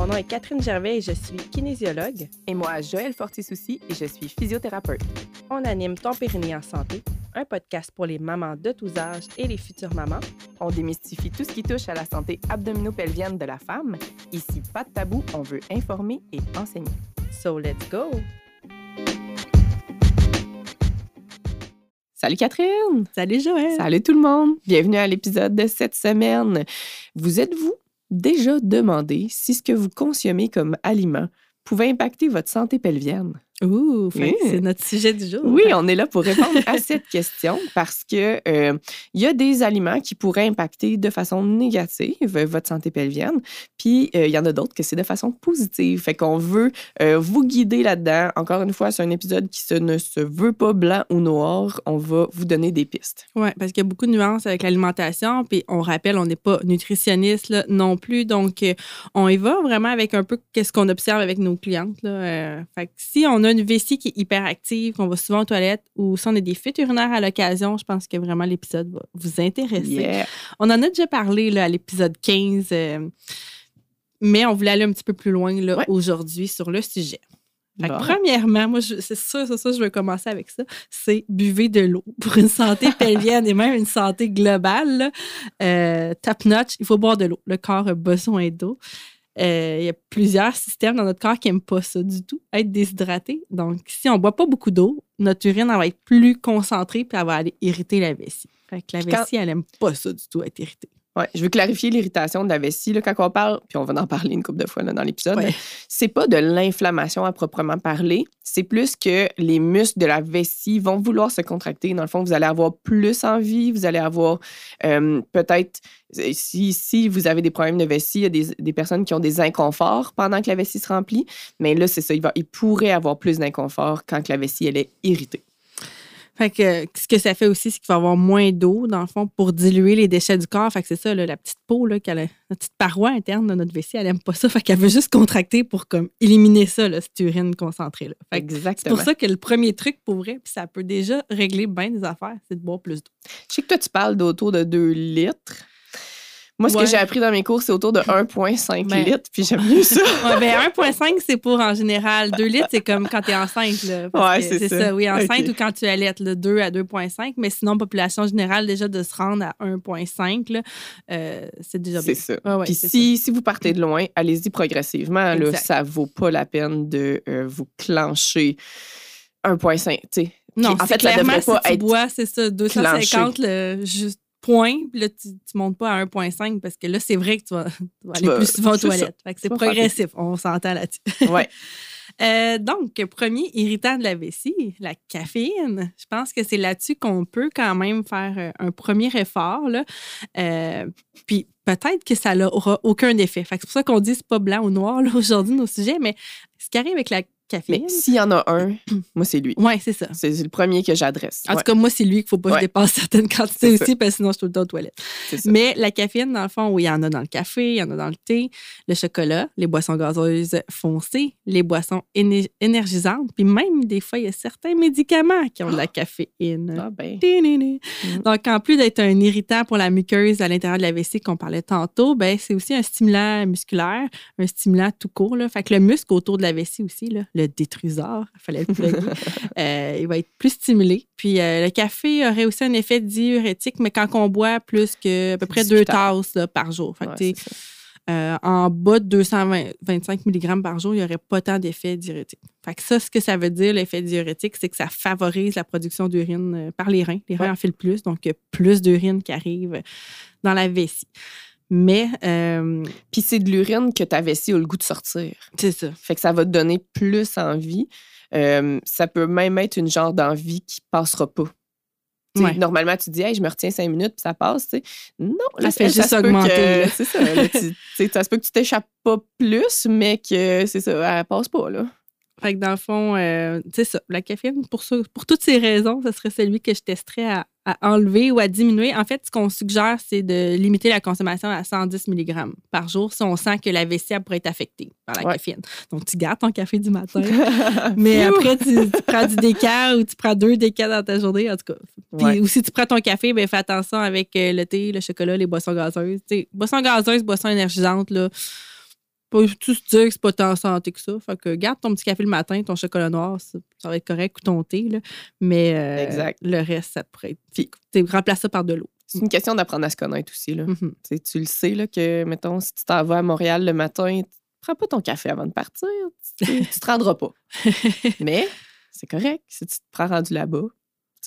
Mon nom est Catherine Gervais et je suis kinésiologue. Et moi, Joël Fortisouci et je suis physiothérapeute. On anime Ton Périnée en santé, un podcast pour les mamans de tous âges et les futures mamans. On démystifie tout ce qui touche à la santé abdominopelvienne de la femme. Ici, pas de tabou, on veut informer et enseigner. So let's go! Salut Catherine! Salut Joël! Salut tout le monde! Bienvenue à l'épisode de cette semaine. Vous êtes-vous déjà demandé si ce que vous consommez comme aliment pouvait impacter votre santé pelvienne? Ouh, c'est notre sujet du jour. Oui, on est là pour répondre à cette question parce que euh, il y a des aliments qui pourraient impacter de façon négative votre santé pelvienne, puis euh, il y en a d'autres que c'est de façon positive. Fait qu'on veut euh, vous guider là-dedans. Encore une fois, c'est un épisode qui se, ne se veut pas blanc ou noir. On va vous donner des pistes. Oui, parce qu'il y a beaucoup de nuances avec l'alimentation. Puis on rappelle, on n'est pas nutritionniste là, non plus. Donc, on y va vraiment avec un peu qu'est-ce qu'on observe avec nos clientes. Là. fait que si on a une vessie qui est hyper active, qu'on va souvent aux toilettes, ou si on a des fuites urinaires à l'occasion, je pense que vraiment l'épisode va vous intéresser. On en a déjà parlé là, à l'épisode 15, euh, mais on voulait aller un petit peu plus loin aujourd'hui sur le sujet. Premièrement, moi, c'est ça, c'est ça, je veux commencer avec ça. C'est buvez de l'eau pour une santé pelvienne et même une santé globale. Euh, top notch, il faut boire de l'eau. Le corps a besoin d'eau. Euh, il y a plusieurs systèmes dans notre corps qui n'aiment pas ça du tout, être déshydraté. Donc, si on ne boit pas beaucoup d'eau, notre urine va être plus concentrée puis elle va aller irriter la vessie. Fait que la vessie, elle n'aime pas ça du tout, être irritée. Ouais, je veux clarifier l'irritation de la vessie. Là, quand on parle, puis on va en parler une couple de fois là, dans l'épisode, Ce c'est pas de l'inflammation à proprement parler. C'est plus que les muscles de la vessie vont vouloir se contracter. Dans le fond, vous allez avoir plus envie, vous allez avoir euh, peut-être, si, si vous avez des problèmes de vessie, il y a des, des, personnes qui ont des inconforts pendant que la vessie se remplit. Mais là, c'est ça, il, va, il pourrait avoir plus d'inconfort quand la vessie elle est irritée. Fait que ce que ça fait aussi, c'est qu'il va y avoir moins d'eau, dans le fond, pour diluer les déchets du corps. Fait que c'est ça, la petite peau, là, la, petite paroi interne de notre vessie, elle n'aime pas ça. Fait qu'elle veut juste contracter pour comme éliminer ça, là, cette urine concentrée. Là. Exactement. C'est pour ça que le premier truc pour vrai, puis ça peut déjà régler bien des affaires, c'est de boire plus d'eau. Je sais que toi, tu parles d'autour de 2 litres. Moi, ce que j'ai appris dans mes cours, c'est autour de 1,5 ben, litres, puis j'aime mieux ça. ouais, ben 1,5, c'est pour en général. 2 litres, c'est comme quand tu es enceinte. Là, ouais, c'est ça. Oui, enceinte ou quand tu allaites, le 2 à 2,5. Mais sinon, population générale, déjà de se rendre à 1,5, euh, c'est déjà bien. C'est ça. puis si, si vous partez de loin, allez-y progressivement. Là, ça vaut pas la peine de euh, vous clencher 1,5. Non, en fait, clairement, ça devrait pas si tu bois, c'est ça, 250, le, juste point, puis là, tu ne montes pas à 1,5 parce que là, c'est vrai que tu vas, aller plus souvent aux toilettes. c'est progressif, on s'entend là-dessus. Ouais. Euh, donc, premier irritant de la vessie, la caféine. Je pense que c'est là-dessus qu'on peut quand même faire euh, un premier effort. Là. Euh, puis peut-être que ça n'aura aucun effet. c'est pour ça qu'on dit c'est pas blanc ou noir aujourd'hui nos sujets, mais ce qui arrive avec la mais s'il y en a un, moi, c'est lui. Oui, c'est ça. C'est le premier que j'adresse. En tout cas, moi, c'est lui qu'il ne faut pas que je dépasse certaines quantités aussi, parce que sinon, je suis tout le temps aux toilettes. Mais la caféine, dans le fond, oui, il y en a dans le café, il y en a dans le thé, le chocolat, les boissons gazeuses foncées, les boissons énergisantes, puis même, des fois, il y a certains médicaments qui ont de la caféine. Ah ben. Mm. Donc, en plus d'être un irritant pour la muqueuse à l'intérieur de la vessie qu'on parlait tantôt, ben, c'est aussi un stimulant musculaire, un stimulant tout court. Là. Fait que le muscle autour de la vessie aussi, là, le détruseur, il fallait le euh, il va être plus stimulé. Puis euh, le café aurait aussi un effet diurétique, mais quand on boit plus que à peu près deux tasses par jour. Euh, en bas de 225 mg par jour, il n'y aurait pas tant d'effet diurétique. Fait que ça, ce que ça veut dire, l'effet diurétique, c'est que ça favorise la production d'urine par les reins. Les reins en filent plus, donc il y a plus d'urine qui arrive dans la vessie. Mais. Euh, Puis c'est de l'urine que ta vessie a le goût de sortir. C'est ça. Fait que ça va te donner plus envie. Euh, ça peut même être une genre d'envie qui passera pas. Normalement, tu dis, hey, je me retiens cinq minutes, puis ça passe. Non, ça fait juste augmenter. C'est ça. ça se peut que tu t'échappes pas plus, mais que c'est ça, elle passe pas. Là. Fait que dans le fond, euh, c'est ça. La caféine, pour, ça, pour toutes ces raisons, ce serait celui que je testerais à, enlever ou à diminuer. En fait, ce qu'on suggère, c'est de limiter la consommation à 110 mg par jour si on sent que la vessie pourrait être affectée par la caféine. Donc, tu gardes ton café du matin, mais après, tu, prends du déca ou tu prends deux déca dans ta journée, en tout cas. Puis, Ou si tu prends ton café, ben, fais attention avec euh, le thé, le chocolat, les boissons gazeuses. T'sais, boissons gazeuses, boissons énergisantes, là pas tous dire que c'est pas tant santé que ça. Fait que garde ton petit café le matin, ton chocolat noir, ça, ça va être correct, ou ton thé, là. Mais euh, Exact. le reste, ça pourrait être. Remplace ça par de l'eau. C'est une question d'apprendre à se connaître aussi. Là. Mhm. Tu le sais là, que, mettons, si tu t'en vas à Montréal le matin, prends pas ton café avant de partir. Tu te rendras pas. Mais c'est correct si tu te prends rendu là-bas.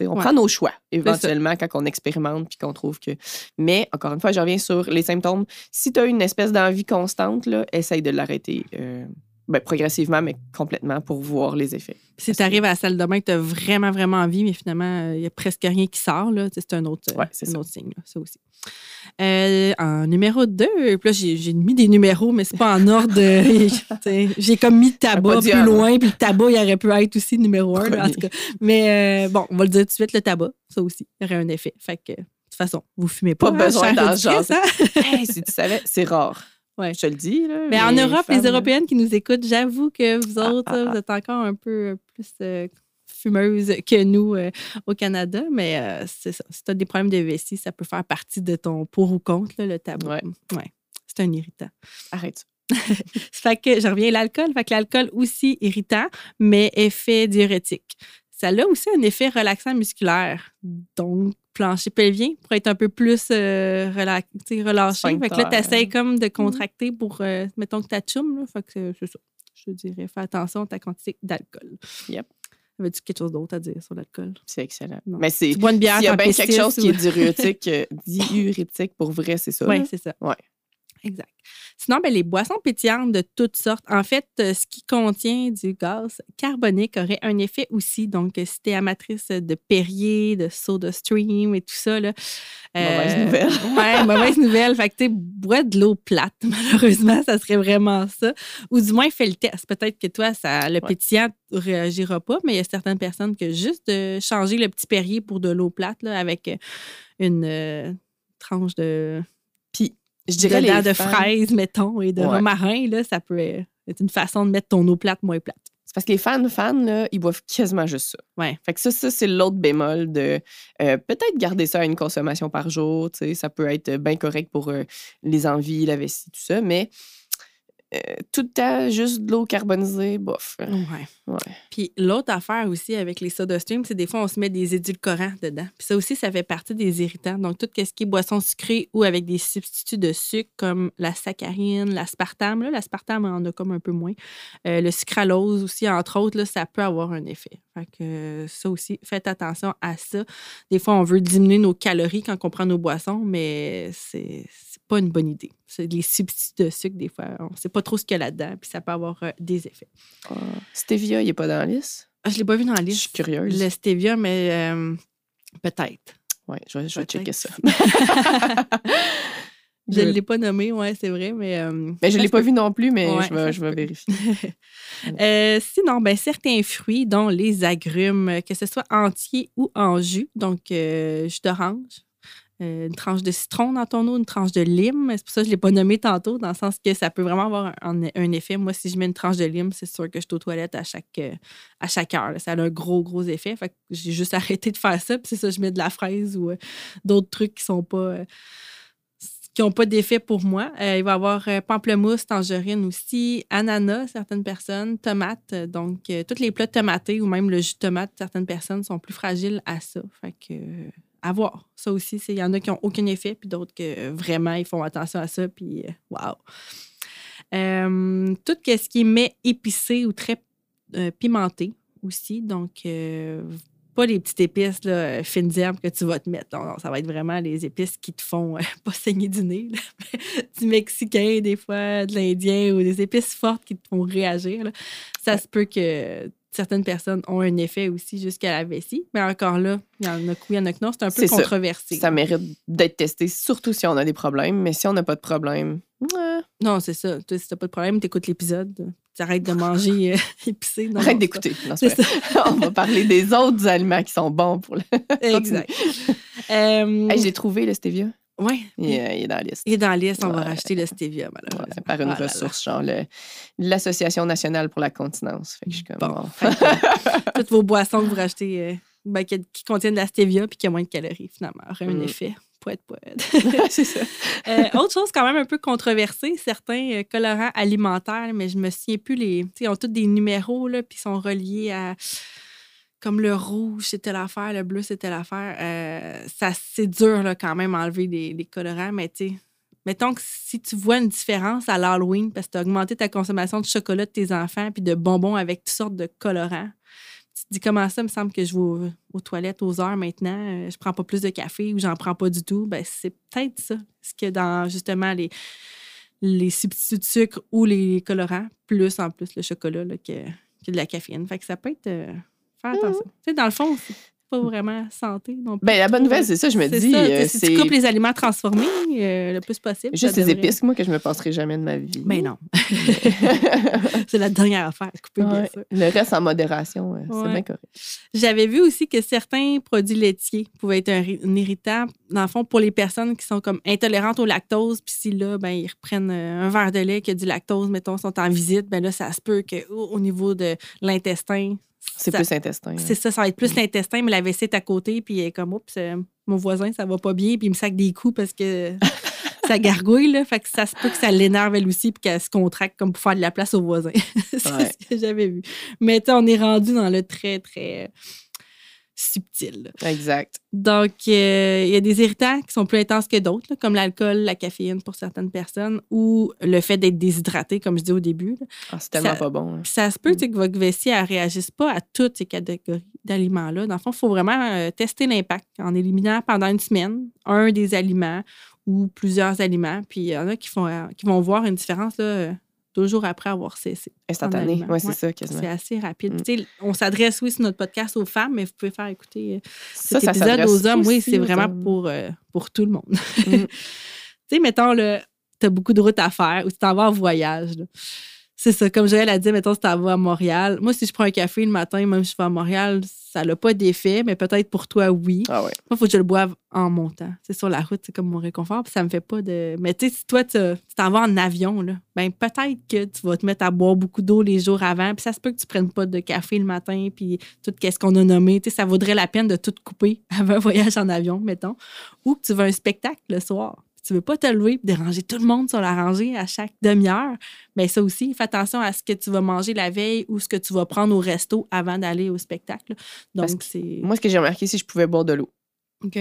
On Ouais. prend nos choix éventuellement quand on expérimente puis qu'on trouve que. Mais encore une fois, je reviens sur les symptômes. Si tu as une espèce d'envie constante, là, essaye de l'arrêter euh, ben, progressivement, mais complètement pour voir les effets. Si tu arrives à la salle de bain que tu as vraiment, vraiment envie, mais finalement, il n'y a presque rien qui sort, c'est un autre, euh, Ouais, un autre signe, là, ça aussi. Euh, en numéro 2, puis là, j'ai mis des numéros, mais c'est pas en ordre. j'ai comme mis tabac pas dit plus loin, puis le tabac, il aurait pu être aussi numéro 1. en tout cas. Mais euh, bon, on va le dire tout de suite, le tabac, ça aussi, il y aurait un effet. Fait que, de toute façon, vous fumez pas. Pas hein, besoin jaser. hein? Hey, si tu savais, c'est rare. Ouais. Je te le dis. Là, Mais en Europe, les femmes, Européennes qui nous écoutent, j'avoue que vous Ah, autres, ah, vous êtes encore un peu plus euh, fumeuses que nous euh, au Canada. Mais euh, c'est ça. Si tu as des problèmes de vessie, ça peut faire partie de ton pour ou contre, là, le tabac. Ouais. Ouais. C'est un irritant. Arrête ça. Fait que je reviens à l'alcool. Fait que l'alcool aussi irritant, mais effet diurétique. Ça a aussi un effet relaxant musculaire. Donc, plancher pelvien pour être un peu plus euh, relâché. Fait que là, tu essaies comme de contracter pour, euh, mettons que tu chum. Là. Fait que c'est- ça. Je te dirais, fais attention à ta quantité d'alcool. Yep. Avais-tu quelque chose d'autre à dire sur l'alcool? C'est excellent. Non. Mais c'est. Tu bois une bière, S'il y a bien quelque chose qui est diurétique, euh, diurétique pour vrai, c'est ça. Oui, c'est ça. Ouais. Exact. Sinon, ben, les boissons pétillantes de toutes sortes, en fait, euh, ce qui contient du gaz carbonique aurait un effet aussi. Donc, euh, si tu es amatrice de Perrier, de Soda Stream et tout ça, là, Mauvaise euh, nouvelle. ouais, mauvaise nouvelle. Fait que, tu bois de l'eau plate. Malheureusement, ça serait vraiment ça. Ou du moins, fais le test. Peut-être que toi, ça, le pétillant ne réagira pas, mais il y a certaines personnes que juste de changer le petit Perrier pour de l'eau plate, là, avec une euh, tranche de Je dirais de fans- fraises, mettons, et de Ouais. romarin, là, ça peut être une façon de mettre ton eau plate moins plate. C'est parce que les fans, fans, là, ils boivent quasiment juste ça. Ouais. Fait que ça, ça c'est l'autre bémol de euh, peut-être garder ça à une consommation par jour. tu sais, Ça peut être bien correct pour euh, les envies, la vessie, tout ça. Mais euh, tout le temps, juste de l'eau carbonisée, bof. Ouais. Ouais. Puis l'autre affaire aussi avec les soda stream, c'est des fois on se met des édulcorants dedans. Puis ça aussi, ça fait partie des irritants. Donc tout ce qui est boisson sucrée ou avec des substituts de sucre comme la saccharine, l'aspartame. Là, l'aspartame en a comme un peu moins. Euh, le sucralose aussi, entre autres, là, ça peut avoir un effet. Fait que euh, ça aussi, faites attention à ça. Des fois, on veut diminuer nos calories quand on prend nos boissons, mais c'est pas une bonne idée. C'est les substituts de sucre, des fois, on sait pas trop ce qu'il y a là-dedans, puis ça peut avoir euh, des effets. Ah. Stevia, il n'est pas dans la liste? Ah, je l'ai pas vu dans la Je liste. suis curieuse. Le stevia, mais euh, peut-être. Ouais, je vais, je vais checker ça. Je ne l'ai pas nommé, ouais, c'est vrai, mais. euh, Mais je ne l'ai pas vu non plus, mais Ouais, je vais, je vais vérifier. Euh, sinon, ben, certains fruits, dont les agrumes, que ce soit entiers ou en jus, donc jus d'orange, euh, une tranche de citron dans ton eau, une tranche de lime. C'est pour ça que je ne l'ai pas nommé tantôt, dans le sens que ça peut vraiment avoir un, effet. Moi, si je mets une tranche de lime, c'est sûr que je suis aux toilettes à chaque, euh, à chaque heure. Ça a un gros, gros effet. Fait que j'ai juste arrêté de faire ça. Puis c'est ça, je mets de la fraise ou euh, d'autres trucs qui sont pas. qui n'ont pas d'effet pour moi. Il va y avoir pamplemousse, tangerine aussi, ananas, certaines personnes, tomates. Donc, tous les plats tomatés ou même le jus de tomate, certaines personnes sont plus fragiles à ça. Fait que, à voir. Ça aussi, il y en a qui n'ont aucun effet, puis d'autres que euh, vraiment, ils font attention à ça, puis wow. Euh, tout ce qui est mets épicé ou très euh, pimenté aussi. Donc, euh, pas les petites épices là, fines herbes que tu vas te mettre. Non, non, ça va être vraiment les épices qui te font euh, pas saigner du nez. là, du mexicain, des fois, de l'indien ou des épices fortes qui te font réagir. là. Ça se peut que certaines personnes ont un effet aussi jusqu'à la vessie. Mais encore là, il y en a que oui, il y en a que non. C'est un peu C'est ça. controversé. Ça mérite d'être testé, surtout si on a des problèmes. Mais si on n'a pas de problème, ouais, Non, c'est ça. Toi, si t'as pas de problème, t'écoutes l'épisode. Tu arrêtes de manger euh, épicé. Non, arrête d'écouter. On va parler des autres aliments qui sont bons pour le. Exact. Euh, Hey, je l'ai trouvé, le stevia. Ouais. Il, est- il est dans la liste. Il est dans la liste, on va Ouais. racheter le stevia, Ouais, malheureusement. par une Ah là là. ressource, genre le- l'Association nationale pour la continence. Fait que je suis comme, Bon. toutes vos boissons que vous rachetez euh, ben, qui, qui contiennent de la stevia puis qui ont moins de calories, finalement, auraient un Mm. effet poète, poète. c'est ça. Euh, autre chose quand même un peu controversée, certains euh, colorants alimentaires, mais je me souviens plus les. Ils ont tous des numéros, là, puis sont reliés à. Comme le rouge, c'était l'affaire, le bleu, c'était l'affaire. Euh, ça, c'est dur là, quand même enlever les, colorants, mais tu mettons que si tu vois une différence à l'Halloween parce que tu as augmenté ta consommation de chocolat de tes enfants puis de bonbons avec toutes sortes de colorants, tu te dis comment ça, il me semble que je vais aux, toilettes aux heures maintenant, euh, je prends pas plus de café ou j'en prends pas du tout. Ben, c'est peut-être ça. Ce que dans justement les, substituts de sucre ou les colorants, plus en plus le chocolat que, que de la caféine. Fait que ça peut être. euh, faire attention. Tu sais, dans le fond, c'est pas vraiment santé non plus. Ben, la bonne nouvelle, c'est ça, je me dis. ça, euh, si tu coupes les aliments transformés euh, le plus possible. juste les devrait- épices, moi, que je me passerai jamais de ma vie. Ben non. c'est la dernière affaire, couper bien. Le reste en modération, euh, c'est bien correct. J'avais vu aussi que certains produits laitiers pouvaient être un, un irritant, dans le fond, pour les personnes qui sont comme intolérantes au lactose. Puis si là, ben, ils reprennent un verre de lait qui a du lactose, mettons, sont en visite, ben là, ça se peut que au au niveau de l'intestin, C'est plus intestin. c'est ça, ça va être plus l'intestin, mais la vessie est à côté, puis il est comme, oups, euh, mon voisin, ça va pas bien, puis il me sac des coups parce que ça gargouille, là. Fait que ça se peut que ça l'énerve elle aussi, puis qu'elle se contracte comme pour faire de la place au voisin. c'est Ouais. ce que j'avais vu. Mais tu sais, on est rendu dans le très, très subtil. Exact. Donc, euh, il y a des irritants qui sont plus intenses que d'autres, comme l'alcool, la caféine pour certaines personnes, ou le fait d'être déshydraté, comme je dis au début. Ah, c'est tellement Ça- pas bon. hein. Ça se peut sais, que votre vessie ne réagisse pas à toutes ces catégories d'aliments-là. Dans le fond, il faut vraiment euh, tester l'impact en éliminant pendant une semaine un des aliments ou plusieurs aliments. Puis il y en a qui, font, euh, qui vont voir une différence là, deux jours après avoir cessé. Instantané. Oui, c'est Ouais. ça, quasiment. C'est assez rapide. Mm. Puis, on s'adresse, oui, sur notre podcast aux femmes, mais vous pouvez faire écouter euh, Ça, cet ça épisode aux hommes. Oui, c'est vraiment hommes. pour, euh, pour tout le monde. Mm. tu sais, mettons, tu as beaucoup de routes à faire ou tu t'en vas en voyage. là. C'est ça, comme Joël a dit, mettons, si tu vas à Montréal. Moi, si je prends un café le matin, même si je vais à Montréal, ça n'a pas d'effet, mais peut-être pour toi, oui. Ah ouais. Moi, il faut que je le boive en montant. C'est sur la route, c'est comme mon réconfort, puis ça me fait pas de. Mais tu sais, si toi, tu t'en vas en avion, là, ben peut-être que tu vas te mettre à boire beaucoup d'eau les jours avant, puis ça se peut que tu prennes pas de café le matin, puis tout ce qu'on a nommé. Tu sais, ça vaudrait la peine de tout couper avant un voyage en avion, mettons. Ou que tu veux un spectacle le soir. Tu veux pas te lever et déranger tout le monde sur la rangée à chaque demi-heure. Mais ça aussi, fais attention à ce que tu vas manger la veille ou ce que tu vas prendre au resto avant d'aller au spectacle. Donc, c'est. Moi, ce que j'ai remarqué, c'est que je pouvais boire de l'eau.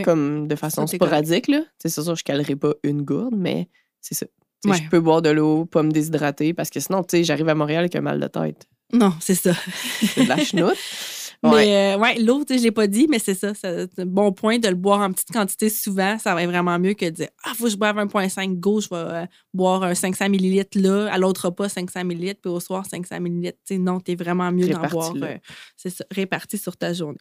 Comme de façon sporadique, là. C'est sûr, je calerai pas une gourde, mais c'est ça. Ouais. Je peux boire de l'eau, pas me déshydrater, parce que sinon, tu sais, j'arrive à Montréal avec un mal de tête. Non, c'est ça. C'est de la chenoute. Ouais. Mais euh, ouais, l'eau, tu je l'ai pas dit, mais c'est ça. ça- C'est un bon point de le boire en petite quantité souvent. Ça va être vraiment mieux que de dire Ah, faut que je boive 1,5 go, je vais euh, boire un 500 ml là, à l'autre repas 500 ml, puis au soir 500 ml. Tu sais, non, t'es vraiment mieux d'en boire. Euh, c'est ça, réparti sur ta journée.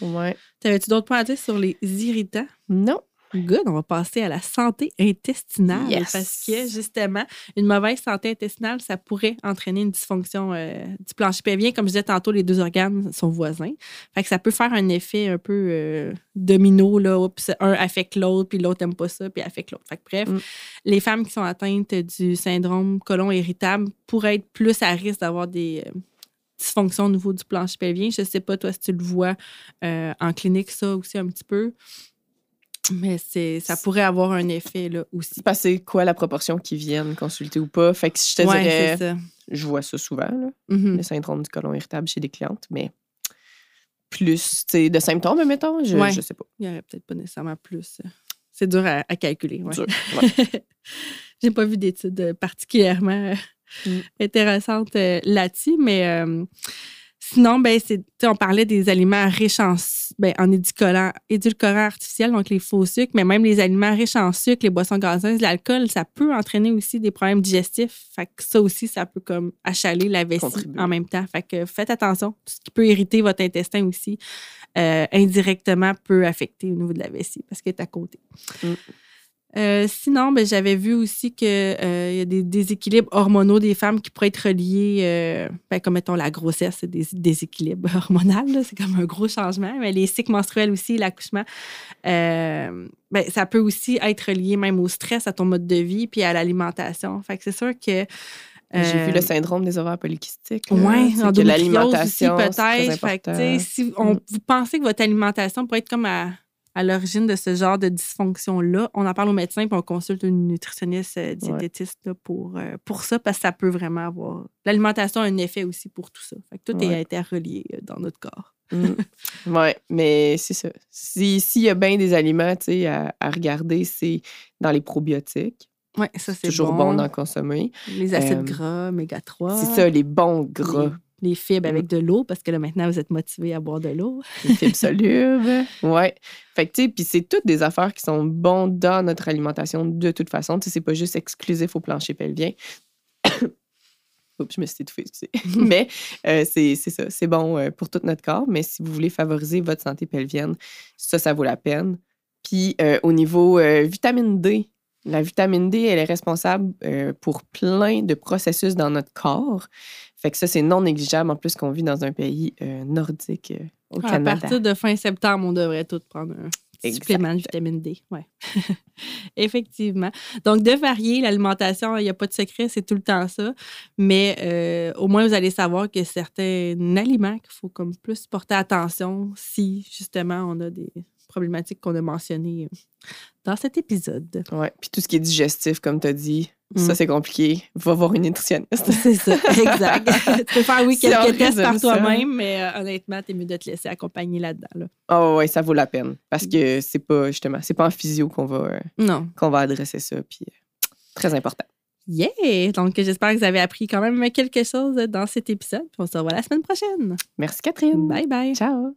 Ouais. T'avais-tu d'autres points à dire sur les irritants? Non. Good, on va passer à la santé intestinale. Yes. Parce que, justement, une mauvaise santé intestinale, ça pourrait entraîner une dysfonction euh, du plancher pelvien. Comme je disais tantôt, les deux organes sont voisins. Fait que ça peut faire un effet un peu euh, domino. Là, Oups, un affecte l'autre, puis l'autre n'aime pas ça, puis affecte l'autre. Fait que, bref, Mm. les femmes qui sont atteintes du syndrome colon irritable pourraient être plus à risque d'avoir des. euh, dysfonctions au niveau du plancher pelvien. Je sais pas, toi, si tu le vois euh, en clinique, ça aussi un petit peu. Mais c'est, ça pourrait avoir un effet là aussi. C'est passé quoi la proportion qui viennent consulter ou pas? Fait que je te Ouais, dirais, ça. je vois ça souvent, là, Mhm. le syndrome du côlon irritable chez des clientes, mais plus, de symptômes, mettons, je, Ouais. je sais pas. Il n'y aurait peut-être pas nécessairement plus. euh, C'est dur à, à calculer. ouais. Dur. J'ai pas vu d'études euh, particulièrement euh, Mm. intéressantes là-dessus, mais euh, sinon, ben, c'est, on parlait des aliments riches en, ben, en édulcorants, édulcorants artificiels, donc les faux sucres, mais même les aliments riches en sucre, les boissons gazeuses, l'alcool, ça peut entraîner aussi des problèmes digestifs. Fait que ça aussi, ça peut comme achaler la vessie Contribuer. en même temps. Fait que faites attention. Tout ce qui peut irriter votre intestin aussi, euh, indirectement, peut affecter au niveau de la vessie parce qu'elle est à côté. Mm. Euh, sinon, ben, j'avais vu aussi qu'il y a des déséquilibres hormonaux des femmes qui pourraient être reliés, euh, ben, comme mettons la grossesse, c'est des déséquilibres hormonaux, c'est comme un gros changement, mais les cycles menstruels aussi, l'accouchement, euh, ben, ça peut aussi être relié même au stress, à ton mode de vie, puis à l'alimentation. Fait que c'est sûr que. J'ai vu euh, le syndrome des ovaires polykystiques. oui, l'alimentation, peut-être. Si on- vous pensez que votre alimentation pourrait être comme à, à l'origine de ce genre de dysfonction-là, on en parle au médecin puis on consulte une nutritionniste euh, diététiste pour, euh, pour ça parce que ça peut vraiment avoir. L'alimentation a un effet aussi pour tout ça. Fait que tout est interrelié dans notre corps. Mm. Oui, mais c'est ça. S'il y a bien des aliments à, à regarder, c'est dans les probiotiques. Oui, ça, c'est toujours bon, d'en consommer. Les acides gras, oméga 3. C'est ça, les bons gras. Les, fibres avec mm. de l'eau, parce que là, maintenant, vous êtes motivé à boire de l'eau. Les fibres solubles. Oui. Fait que, tu sais, puis c'est toutes des affaires qui sont bonnes dans notre alimentation de toute façon. Tu sais, c'est pas juste exclusif au plancher pelvien. Oups, je me suis étouffée, excusez. mais euh, c'est ça, c'est bon euh, pour tout notre corps. Mais si vous voulez favoriser votre santé pelvienne, ça, ça vaut la peine. Puis euh, au niveau vitamine D, la vitamine D, elle est responsable euh, pour plein de processus dans notre corps. Fait que ça, c'est non négligeable en plus qu'on vit dans un pays euh, nordique euh, au Canada. À partir de fin septembre, on devrait tous prendre un supplément de vitamine D. Ouais. Effectivement. Donc, de varier l'alimentation, il n'y a pas de secret, c'est tout le temps ça. Mais au moins, vous allez savoir que certains aliments qu'il faut comme plus porter attention si justement on a des problématiques qu'on a mentionnées euh, dans cet épisode. Oui, puis tout ce qui est digestif, comme tu as dit, ça, mm. c'est compliqué. Va voir une nutritionniste. C'est ça, exact. tu peux faire, oui, quelques tests par toi-même, mais euh, honnêtement, tu es mieux de te laisser accompagner là-dedans. Là. Oh, oui, ça vaut la peine. Parce que c'est pas, justement, c'est pas en physio qu'on va, euh, non. qu'on va adresser ça. Puis, très important. Yeah! Donc, j'espère que vous avez appris quand même quelque chose dans cet épisode. on se revoit la semaine prochaine. Merci, Catherine. Bye bye. Ciao.